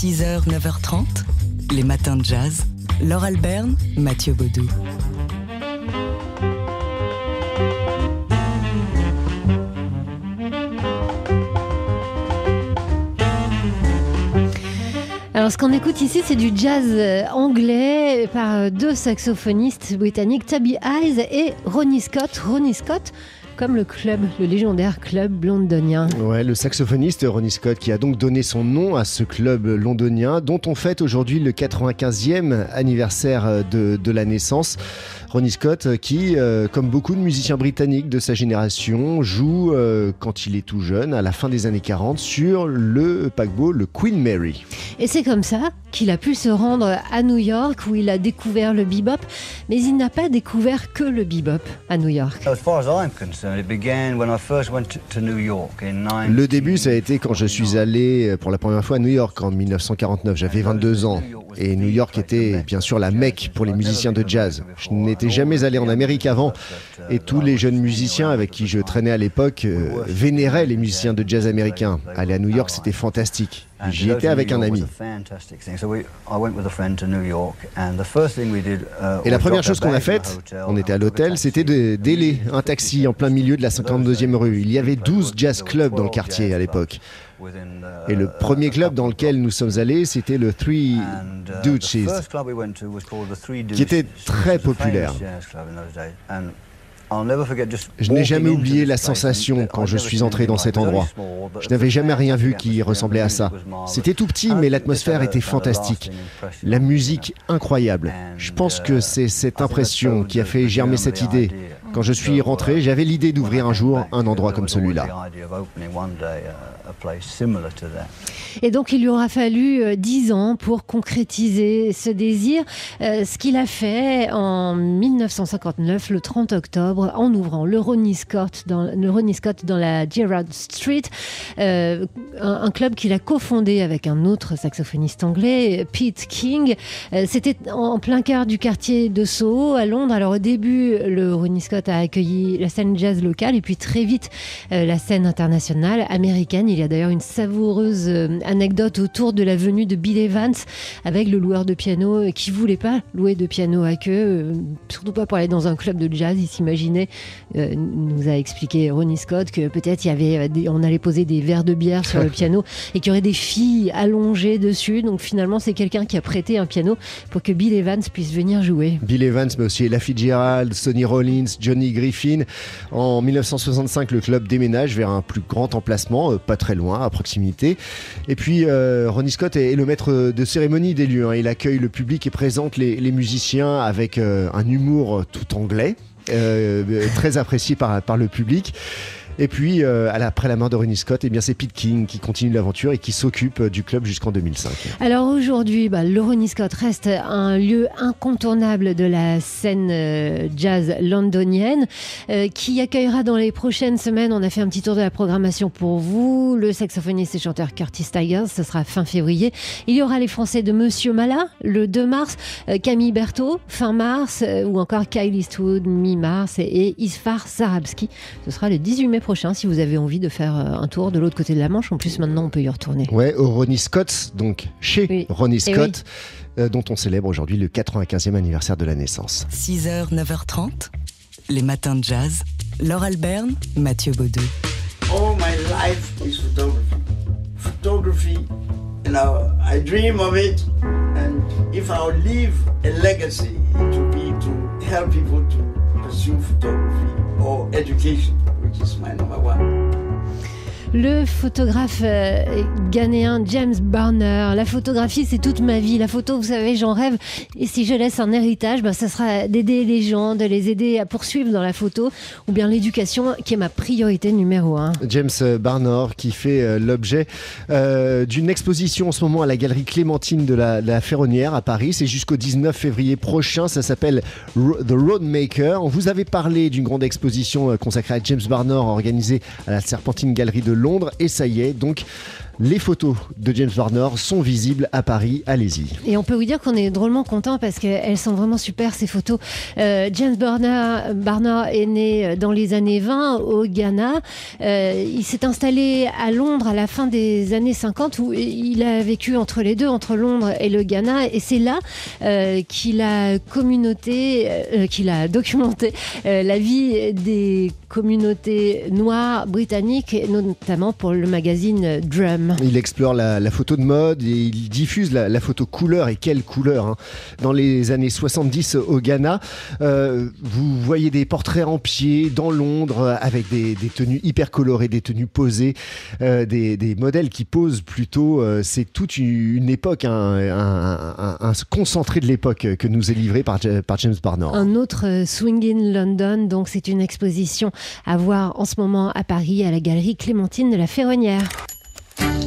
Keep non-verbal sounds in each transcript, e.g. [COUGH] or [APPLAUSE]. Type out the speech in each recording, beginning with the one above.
6h, 9h30, les matins de jazz. Laure Alberne, Mathieu Baudou. Alors, ce qu'on écoute ici, c'est du jazz euh, anglais par euh, deux saxophonistes britanniques, Tabby Eyes et Ronnie Scott. Ronnie Scott, comme le club, le légendaire club londonien. Ouais, le saxophoniste Ronnie Scott qui a donc donné son nom à ce club londonien dont on fête aujourd'hui le 95e anniversaire de, de la naissance. Ronnie Scott qui, euh, comme beaucoup de musiciens britanniques de sa génération, joue euh, quand il est tout jeune, à la fin des années 40, sur le paquebot, le Queen Mary. Et c'est comme ça qu'il a pu se rendre à New York où il a découvert le bebop, mais il n'a pas découvert que le bebop à New York. Le début, ça a été quand je suis allé pour la première fois à New York en 1949. J'avais 22 ans. Et New York était bien sûr la Mecque pour les musiciens de jazz. Je n'étais jamais allé en Amérique avant et tous les jeunes musiciens avec qui je traînais à l'époque euh, vénéraient les musiciens de jazz américains. Aller à New York, c'était fantastique. J'y étais avec un ami. Et la première chose qu'on a faite, on était à l'hôtel, c'était de déler un taxi en plein milieu de la 52e rue. Il y avait 12 jazz clubs dans le quartier à l'époque. Et le premier club dans lequel nous sommes allés, c'était le Three Duches, qui était très populaire. Je n'ai jamais oublié la sensation quand je suis entré dans cet endroit. Je n'avais jamais rien vu qui ressemblait à ça. C'était tout petit, mais l'atmosphère était fantastique. La musique incroyable. Je pense que c'est cette impression qui a fait germer cette idée. Quand je suis rentré, j'avais l'idée d'ouvrir un jour un endroit comme celui-là. Et donc il lui aura fallu euh, dix ans pour concrétiser ce désir, euh, ce qu'il a fait en 1959, le 30 octobre, en ouvrant le Ronnie Scott dans, le Ronnie Scott dans la Gerrard Street, euh, un, un, club qu'il a cofondé avec un autre saxophoniste anglais, Pete King. C'était en plein cœur du quartier de Soho, à Londres. Alors au début, le Ronnie Scott a accueilli la scène jazz locale et puis très vite la scène internationale américaine. Il y a d'ailleurs une savoureuse euh, anecdote autour de la venue de Bill Evans avec le loueur de piano euh, qui voulait pas louer de piano à queue, euh, surtout pas pour aller dans un club de jazz. Il s'imaginait, nous a expliqué Ronnie Scott, que peut-être il y avait, on allait poser des verres de bière sur le [LAUGHS] piano et qu'il y aurait des filles allongées dessus. Donc finalement, c'est quelqu'un qui a prêté un piano pour que Bill Evans puisse venir jouer. Bill Evans, mais aussi Ella Fitzgerald, Sonny Rollins, Johnny Griffin. En 1965, le club déménage vers un plus grand emplacement, pas très loin, à proximité. Et puis, euh, Ronnie Scott est, le maître de cérémonie des lieux. Hein. Il accueille le public et présente les, musiciens avec euh, un humour tout anglais, euh, très apprécié par le public. Et puis, euh, après la mort de Ronnie Scott, eh c'est Pete King qui continue l'aventure et qui s'occupe euh, du club jusqu'en 2005. Alors aujourd'hui, bah, le Ronnie Scott reste un lieu incontournable de la scène euh, jazz londonienne qui accueillera dans les prochaines semaines, on a fait un petit tour de la programmation pour vous, le saxophoniste et chanteur Curtis Tigers, ce sera fin février. Il y aura les Français de Monsieur Mala le 2 mars, Camille Berthaud fin mars, ou encore Kyle Eastwood mi-mars et, Isfar Sarabski. Ce sera le 18 mai prochain prochain si vous avez envie de faire euh, un tour de l'autre côté de la Manche. En plus, maintenant, on peut y retourner. Ouais, au Ronnie Scott, donc chez Ronnie eh Scott, euh, dont on célèbre aujourd'hui le 95e anniversaire de la naissance. 6h, 9h30, les matins de jazz. Laure Alberne, Mathieu Baudou. All my life is photography. Photography, you know, I dream of it. And if I leave a legacy, it will be to help people to pursue photography or education. is my number one. Le photographe euh, ghanéen James Barner. La photographie, c'est toute ma vie. La photo, vous savez, j'en rêve. Et si je laisse un héritage, ben, ça sera d'aider les gens, de les aider à poursuivre dans la photo, ou bien l'éducation, qui est ma priorité numéro un. James Barner, qui fait euh, l'objet euh, d'une exposition en ce moment à la galerie Clémentine de la, la Ferronnière à Paris. C'est jusqu'au 19 février prochain. Ça s'appelle The Roadmaker. On vous avait parlé d'une grande exposition consacrée à James Barner, organisée à la Serpentine Galerie de Londres. Et ça y est, donc Les photos de James Barner sont visibles à Paris, allez-y. Et on peut vous dire qu'on est drôlement content parce qu'elles sont vraiment super ces photos. Euh, James Barner, Barner est né dans les années 20 au Ghana. Euh, il s'est installé à Londres à la fin des années 50 où il a vécu entre les deux, entre Londres et le Ghana. Et c'est là euh, qu'il a communauté, euh, qu'il a documenté euh, la vie des communautés noires britanniques, notamment pour le magazine Drum. Il explore la, la photo de mode et il diffuse la, la photo couleur et quelle couleur hein. Dans les années 70 au Ghana, euh, vous voyez des portraits en pied dans Londres avec des, des tenues hyper colorées, des tenues posées, euh, des, des modèles qui posent plutôt. euh, C'est toute une, époque, un, un- un- un concentré de l'époque que nous est livré par, par James Barner. Un autre euh, Swing in London, donc c'est une exposition à voir en ce moment à Paris à la galerie Clémentine de la Ferronnière.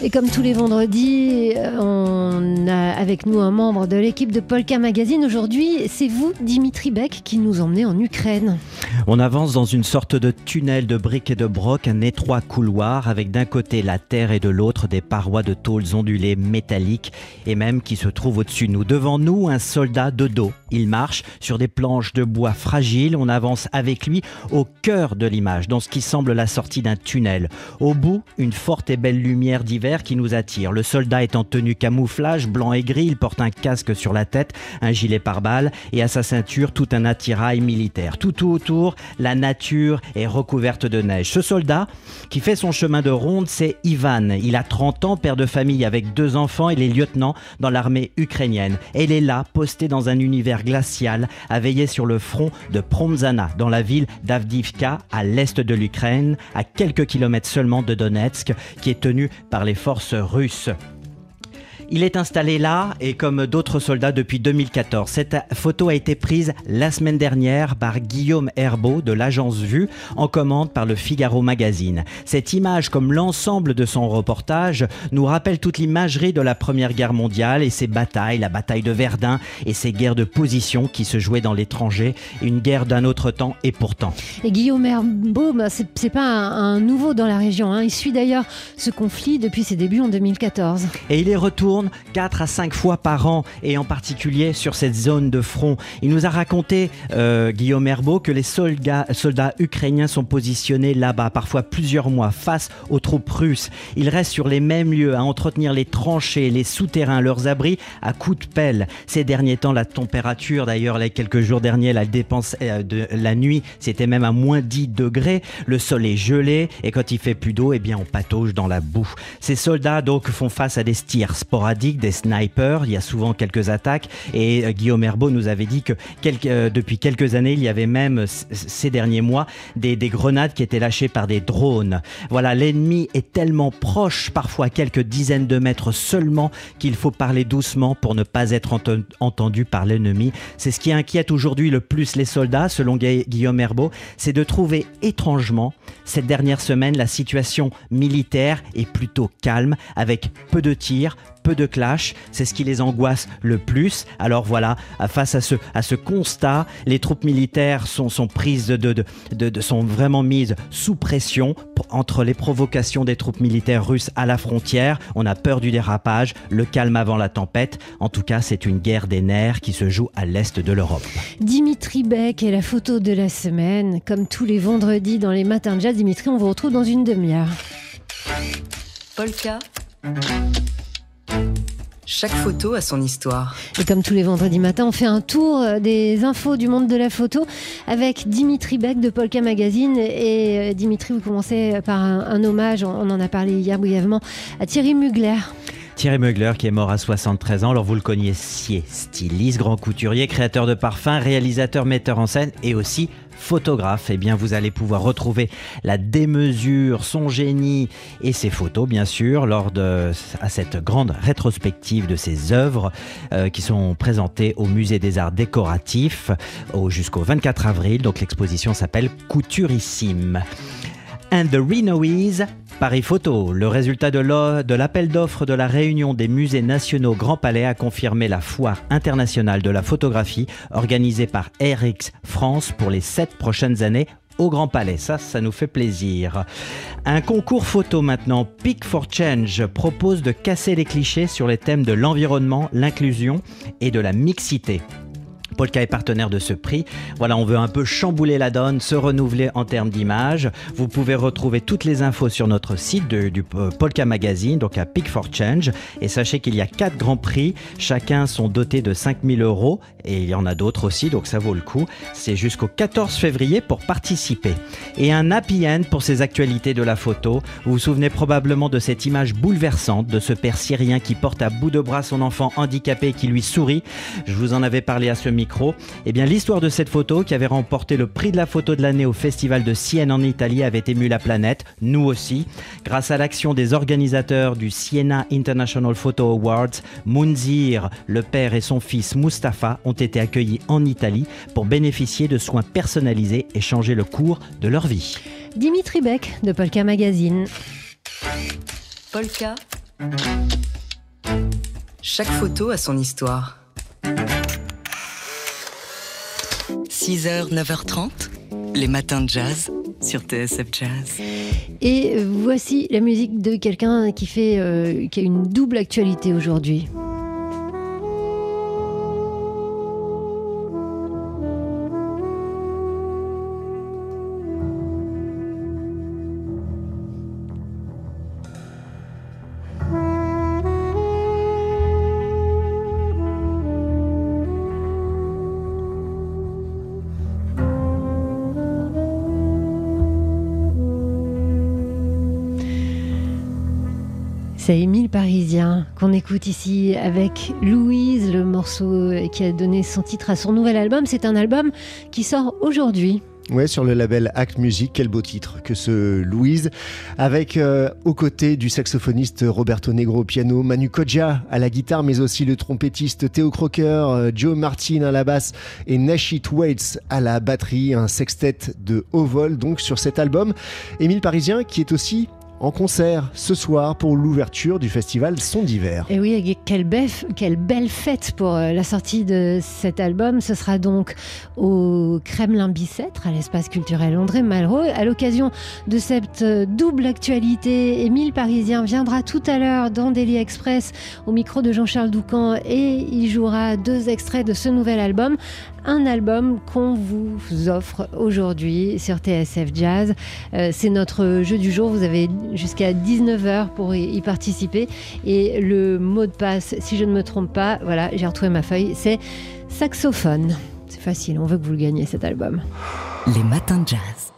Et comme tous les vendredis, euh, on a avec nous un membre de l'équipe de Polka Magazine. Aujourd'hui, c'est vous, Dimitri Beck, qui nous emmenez en Ukraine. On avance dans une sorte de tunnel de briques et de broc, un étroit couloir avec d'un côté la terre et de l'autre des parois de tôles ondulées métalliques et même qui se trouvent au-dessus de nous. Devant nous, un soldat de dos. Il marche sur des planches de bois fragiles. On avance avec lui au cœur de l'image, dans ce qui semble la sortie d'un tunnel. Au bout, une forte et belle lumière d'hiver qui nous attire. Le soldat est en tenue camouflage, blanc et gris. Il porte un casque sur la tête, un gilet pare-balles et à sa ceinture tout un attirail militaire. Tout autour, la nature est recouverte de neige. Ce soldat qui fait son chemin de ronde, c'est Ivan. Il a 30 ans, père de famille avec deux enfants. Il est lieutenant dans l'armée ukrainienne. Et il est là, posté dans un univers glacial, à veiller sur le front de Promzana, dans la ville d'Avdivka, à l'est de l'Ukraine, à quelques kilomètres seulement de Donetsk, qui est tenu par les forces russes. Il est installé là et comme d'autres soldats depuis 2014. Cette photo a été prise la semaine dernière par Guillaume Herbeau de l'agence Vue en commande par le Figaro Magazine. Cette image, comme l'ensemble de son reportage, nous rappelle toute l'imagerie de la Première Guerre mondiale et ses batailles, la bataille de Verdun et ses guerres de position qui se jouaient dans l'étranger, une guerre d'un autre temps et pourtant. Et Guillaume Herbeau, bah, c'est pas un, un nouveau dans la région. hein. Il suit d'ailleurs ce conflit depuis ses débuts en 2014. Et il y retourne 4 à 5 fois par an, et en particulier sur cette zone de front. Il nous a raconté, euh, Guillaume Herbeau, que les soldats, ukrainiens sont positionnés là-bas, parfois plusieurs mois, face aux troupes russes. Ils restent sur les mêmes lieux, à entretenir les tranchées, les souterrains, leurs abris, à coups de pelle. Ces derniers temps, la température, d'ailleurs, les quelques jours derniers, la dépense euh, de la nuit, c'était même à moins 10 degrés. Le sol est gelé, et quand il fait plus d'eau, eh bien, on patauge dans la boue. Ces soldats, donc, font face à des tirs sporadiques, des snipers. Il y a souvent quelques attaques. Et euh, Guillaume Herbeau nous avait dit que euh, depuis quelques années, il y avait même, ces derniers mois, des, des grenades qui étaient lâchées par des drones. Voilà, l'ennemi est tellement proche, parfois quelques dizaines de mètres seulement, qu'il faut parler doucement pour ne pas être enten- entendu par l'ennemi. C'est ce qui inquiète aujourd'hui le plus les soldats, selon Gu- Guillaume Herbeau, c'est de trouver étrangement, cette dernière semaine, la situation militaire est plutôt calme, avec peu de tirs, peu de clash, c'est ce qui les angoisse le plus. Alors voilà, face à ce, à ce constat, les troupes militaires sont, sont prises de, de, de- de- sont vraiment mises sous pression entre les provocations des troupes militaires russes à la frontière. On a peur du dérapage, le calme avant la tempête. En tout cas, c'est une guerre des nerfs qui se joue à l'est de l'Europe. Dimitri Beck est la photo de la semaine. Comme tous les vendredis dans les matins de jazz, Dimitri, on vous retrouve dans une demi-heure. Polka. Chaque photo a son histoire. Et comme tous les vendredis matins, on fait un tour euh, des infos du monde de la photo avec Dimitri Beck de Polka Magazine. Et euh, Dimitri, vous commencez par un, un hommage, on on en a parlé hier brièvement, à Thierry Mugler. Thierry Mugler qui est mort à 73 ans, alors vous le connaissiez, styliste, grand couturier, créateur de parfums, réalisateur, metteur en scène et aussi photographe. Eh bien vous allez pouvoir retrouver la démesure, son génie et ses photos bien sûr lors de à cette grande rétrospective de ses œuvres euh, qui sont présentées au musée des arts décoratifs au- jusqu'au 24 avril. Donc l'exposition s'appelle Couturissime. And the Renoese Paris Photo. Le résultat de l'appel d'offres de la réunion des musées nationaux Grand Palais a confirmé la foire internationale de la photographie organisée par RX France pour les sept prochaines années au Grand Palais. Ça, ça nous fait plaisir. Un concours photo maintenant, Pick for Change, propose de casser les clichés sur les thèmes de l'environnement, l'inclusion et de la mixité. Polka est partenaire de ce prix. Voilà, on veut un peu chambouler la donne, se renouveler en termes d'image. Vous pouvez retrouver toutes les infos sur notre site du euh, Polka Magazine, donc à Pick for Change. Et sachez qu'il y a quatre grands prix. Chacun sont dotés de 5000 euros. Et il y en a d'autres aussi, donc ça vaut le coup. C'est jusqu'au 14 février pour participer. Et un happy end pour ces actualités de la photo. Vous vous souvenez probablement de cette image bouleversante de ce père syrien qui porte à bout de bras son enfant handicapé qui lui sourit. Je vous en avais parlé à ce micro eh bien, l'histoire de cette photo, qui avait remporté le prix de la photo de l'année au Festival de Sienne en Italie, avait ému la planète, nous aussi. Grâce à l'action des organisateurs du Siena International Photo Awards, Munzir, le père et son fils Mustapha ont été accueillis en Italie pour bénéficier de soins personnalisés et changer le cours de leur vie. Dimitri Beck de Polka Magazine. Polka. Chaque photo a son histoire. 6h, 9h30, les matins de jazz sur TSF Jazz. Et voici la musique de quelqu'un qui fait euh, qui a une double actualité aujourd'hui. C'est Émile Parisien qu'on écoute ici avec Louise, le morceau qui a donné son titre à son nouvel album. C'est un album qui sort aujourd'hui. Ouais, sur le label Act Music, quel beau titre que ce Louise, avec euh, aux côtés du saxophoniste Roberto Negro au piano, Manu Kodja à la guitare, mais aussi le trompettiste Théo Crocker, euh, Joe Martin à la basse et Nashit Waits à la batterie, un sextet de haut vol donc sur cet album. Émile Parisien qui est aussi en concert ce soir pour l'ouverture du festival Son d'hiver. Et oui, quelle belle, quelle belle fête pour euh, la sortie de cet album. Ce sera donc au Kremlin Bicêtre, à l'espace culturel André Malraux. À l'occasion de cette euh, double actualité, Émile Parisien viendra tout à l'heure dans Daily Express au micro de Jean-Charles Doucan et il jouera deux extraits de ce nouvel album un album qu'on vous offre aujourd'hui sur TSF Jazz. Euh, c'est notre jeu du jour. Vous avez jusqu'à 19h pour y, participer. Et le mot de passe, si je ne me trompe pas, voilà, j'ai retrouvé ma feuille, c'est saxophone. C'est facile, on veut que vous le gagniez cet album. Les matins de jazz.